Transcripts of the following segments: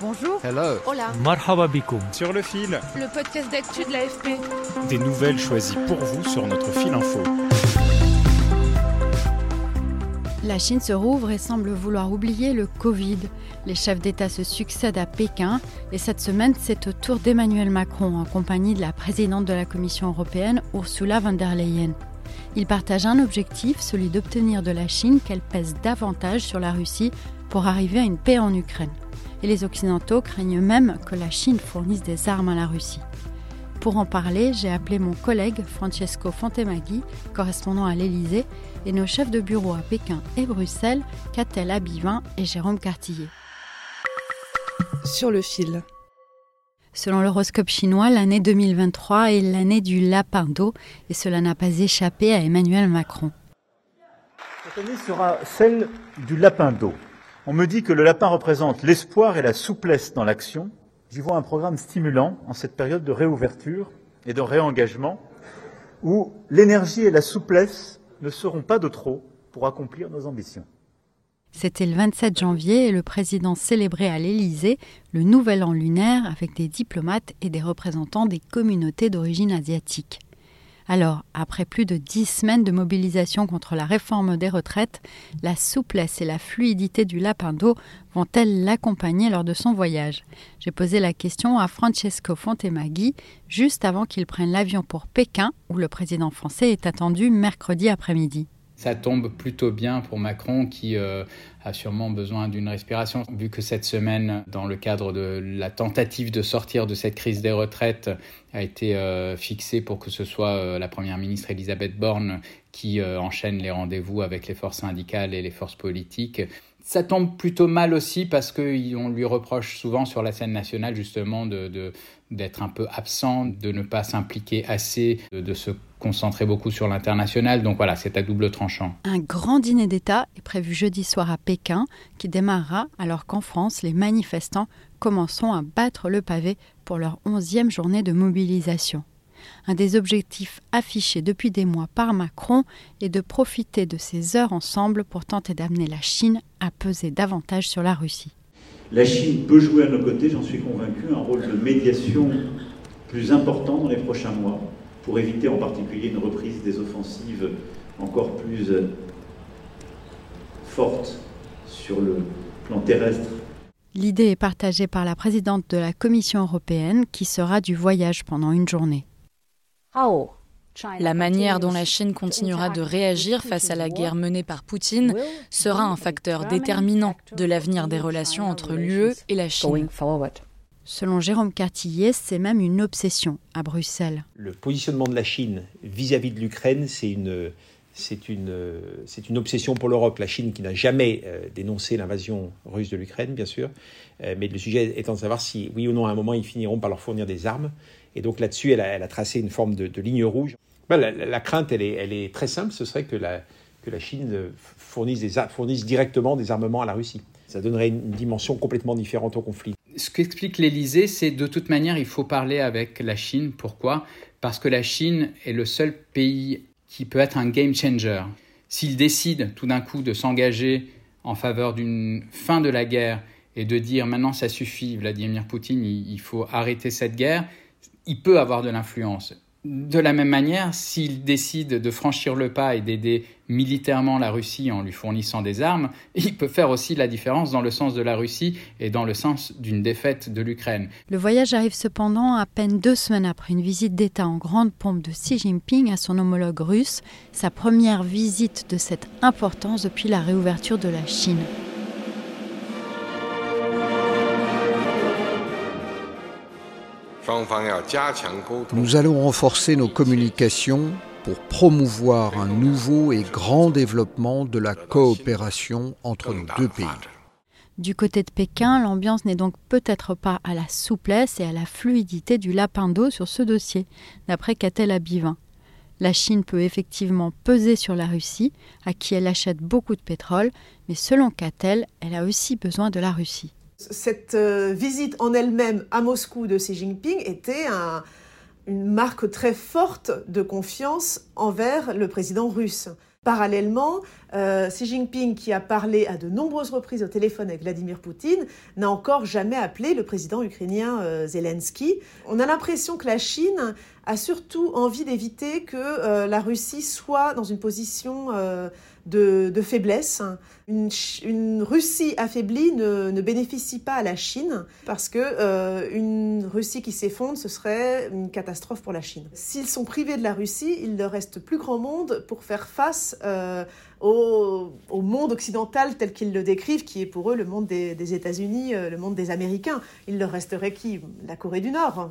Bonjour. Hello. Hola. Marhaba bikoum. Sur le fil. Le podcast d'actu de l'AFP. Des nouvelles choisies pour vous sur notre fil info. La Chine se rouvre et semble vouloir oublier le Covid. Les chefs d'État se succèdent à Pékin et cette semaine, c'est au tour d'Emmanuel Macron en compagnie de la présidente de la Commission européenne, Ursula von der Leyen. Ils partagent un objectif, celui d'obtenir de la Chine qu'elle pèse davantage sur la Russie pour arriver à une paix en Ukraine. Et les Occidentaux craignent même que la Chine fournisse des armes à la Russie. Pour en parler, j'ai appelé mon collègue Francesco Fontemaghi, correspondant à l'Élysée, et nos chefs de bureau à Pékin et Bruxelles, Catel Abivin et Jérôme Cartillet. Sur le fil. Selon l'horoscope chinois, l'année 2023 est l'année du lapin d'eau, et cela n'a pas échappé à Emmanuel Macron. Cette année sera celle du lapin d'eau. On me dit que le lapin représente l'espoir et la souplesse dans l'action. J'y vois un programme stimulant en cette période de réouverture et de réengagement où l'énergie et la souplesse ne seront pas de trop pour accomplir nos ambitions. C'était le 27 janvier et le président célébrait à l'Élysée le nouvel an lunaire avec des diplomates et des représentants des communautés d'origine asiatique. Alors, après plus de dix semaines de mobilisation contre la réforme des retraites, la souplesse et la fluidité du lapin d'eau vont-elles l'accompagner lors de son voyage? J'ai posé la question à Francesco Fontemaghi juste avant qu'il prenne l'avion pour Pékin, où le président français est attendu mercredi après-midi. Ça tombe plutôt bien pour Macron qui euh, a sûrement besoin d'une respiration, vu que cette semaine, dans le cadre de la tentative de sortir de cette crise des retraites, a été euh, fixée pour que ce soit euh, la Première ministre Elisabeth Borne qui enchaîne les rendez-vous avec les forces syndicales et les forces politiques. Ça tombe plutôt mal aussi parce qu'on lui reproche souvent sur la scène nationale justement de, d'être un peu absent, de ne pas s'impliquer assez, de, de se concentrer beaucoup sur l'international. Donc voilà, c'est à double tranchant. Un grand dîner d'État est prévu jeudi soir à Pékin, qui démarrera alors qu'en France, les manifestants commenceront à battre le pavé pour leur onzième journée de mobilisation. Un des objectifs affichés depuis des mois par Macron est de profiter de ces heures ensemble pour tenter d'amener la Chine à peser davantage sur la Russie. La Chine peut jouer à nos côtés, j'en suis convaincu, un rôle de médiation plus important dans les prochains mois pour éviter en particulier une reprise des offensives encore plus fortes sur le plan terrestre. L'idée est partagée par la présidente de la Commission européenne qui sera du voyage pendant une journée. La manière dont la Chine continuera de réagir face à la guerre menée par Poutine sera un facteur déterminant de l'avenir des relations entre l'UE et la Chine. Selon Jérôme Cartillet, c'est même une obsession à Bruxelles. Le positionnement de la Chine vis-à-vis de l'Ukraine, c'est une, c'est une, c'est une obsession pour l'Europe. La Chine qui n'a jamais dénoncé l'invasion russe de l'Ukraine, bien sûr, mais le sujet étant de savoir si, oui ou non, à un moment, ils finiront par leur fournir des armes. Et donc là-dessus, elle a, tracé une forme de, ligne rouge. Ben, la, crainte, elle est, très simple, ce serait que la, Chine fournisse, des, fournisse directement des armements à la Russie. Ça donnerait une dimension complètement différente au conflit. Ce qu'explique l'Élysée, c'est de toute manière, il faut parler avec la Chine. Pourquoi? Parce que la Chine est le seul pays qui peut être un game changer. S'il décide tout d'un coup de s'engager en faveur d'une fin de la guerre et de dire maintenant ça suffit, Vladimir Poutine, il faut arrêter cette guerre, il peut avoir de l'influence. De la même manière, s'il décide de franchir le pas et d'aider militairement la Russie en lui fournissant des armes, il peut faire aussi la différence dans le sens de la Russie et dans le sens d'une défaite de l'Ukraine. Le voyage arrive cependant à peine deux semaines après une visite d'État en grande pompe de Xi Jinping à son homologue russe, sa première visite de cette importance depuis la réouverture de la Chine. Nous allons renforcer nos communications pour promouvoir un nouveau et grand développement de la coopération entre nos deux pays. Du côté de Pékin, l'ambiance n'est donc peut-être pas à la souplesse et à la fluidité du lapin d'eau sur ce dossier, d'après Catel Abivin. La Chine peut effectivement peser sur la Russie, à qui elle achète beaucoup de pétrole, mais selon Catel, elle a aussi besoin de la Russie. Cette euh, visite en elle-même à Moscou de Xi Jinping était une marque très forte de confiance envers le président russe. Parallèlement, euh, Xi Jinping, qui a parlé à de nombreuses reprises au téléphone avec Vladimir Poutine, n'a encore jamais appelé le président ukrainien euh, Zelensky. On a l'impression que la Chine a surtout envie d'éviter que euh, la Russie soit dans une position de, faiblesse. Une, Russie affaiblie ne, bénéficie pas à la Chine parce que une Russie qui s'effondre, ce serait une catastrophe pour la Chine. S'ils sont privés de la Russie, il ne reste plus grand monde pour faire face euh, au, monde occidental tel qu'ils le décrivent, qui est pour eux le monde des, des États-Unis, euh, le monde des Américains. Il leur resterait qui? La Corée du Nord.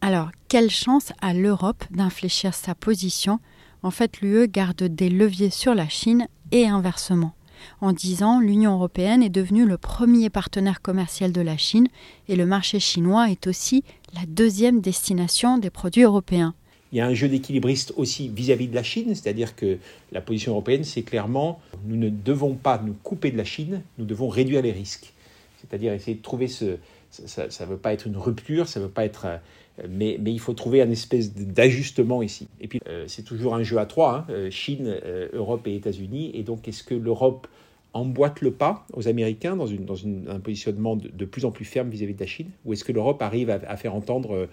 Alors, quelle chance a l'Europe d'infléchir sa position? En fait, l'UE garde des leviers sur la Chine et inversement. En dix ans, l'Union européenne est devenue le premier partenaire commercial de la Chine et le marché chinois est aussi la deuxième destination des produits européens. Il y a un jeu d'équilibriste aussi vis-à-vis de la Chine, c'est-à-dire que la position européenne, c'est clairement, nous ne devons pas nous couper de la Chine, nous devons réduire les risques. C'est-à-dire essayer de trouver ce... Ça ne veut pas être une rupture, ça ne veut pas être mais, il faut trouver un espèce d'ajustement ici. Et puis, euh, c'est toujours un jeu à trois, hein, euh, Chine, euh, Europe et États-Unis. Et donc, est-ce que l'Europe emboîte le pas aux Américains dans, un positionnement de, plus en plus ferme vis-à-vis de la Chine? Ou est-ce que l'Europe arrive à, faire entendre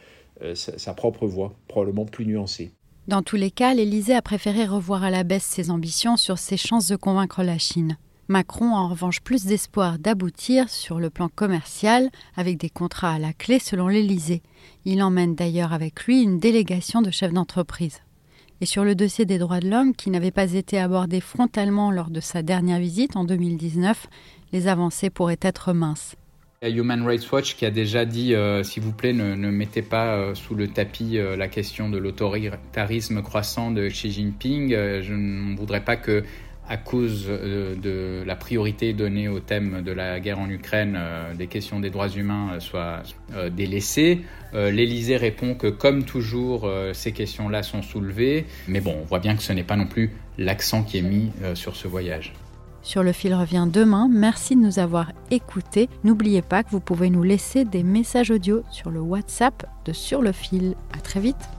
sa, sa, propre voix, probablement plus nuancée? Dans tous les cas, l'Élysée a préféré revoir à la baisse ses ambitions sur ses chances de convaincre la Chine. Macron a en revanche plus d'espoir d'aboutir sur le plan commercial avec des contrats à la clé selon l'Élysée. Il emmène d'ailleurs avec lui une délégation de chefs d'entreprise. Et sur le dossier des droits de l'homme, qui n'avait pas été abordé frontalement lors de sa dernière visite en 2019, les avancées pourraient être minces. Il Human Rights Watch qui a déjà dit, euh, s'il vous plaît, ne, mettez pas euh, sous le tapis euh, la question de l'autoritarisme croissant de Xi Jinping. je ne voudrais pas que à cause euh, de la priorité donnée au thème de la guerre en Ukraine, euh, des questions des droits humains euh, soient délaissées. L'Élysée répond que, comme toujours, ces questions-là sont soulevées. Mais bon, on voit bien que ce n'est pas non plus l'accent qui est mis sur ce voyage. Sur le fil revient demain. Merci de nous avoir écoutés. N'oubliez pas que vous pouvez nous laisser des messages audio sur le WhatsApp de Sur le fil. À très vite.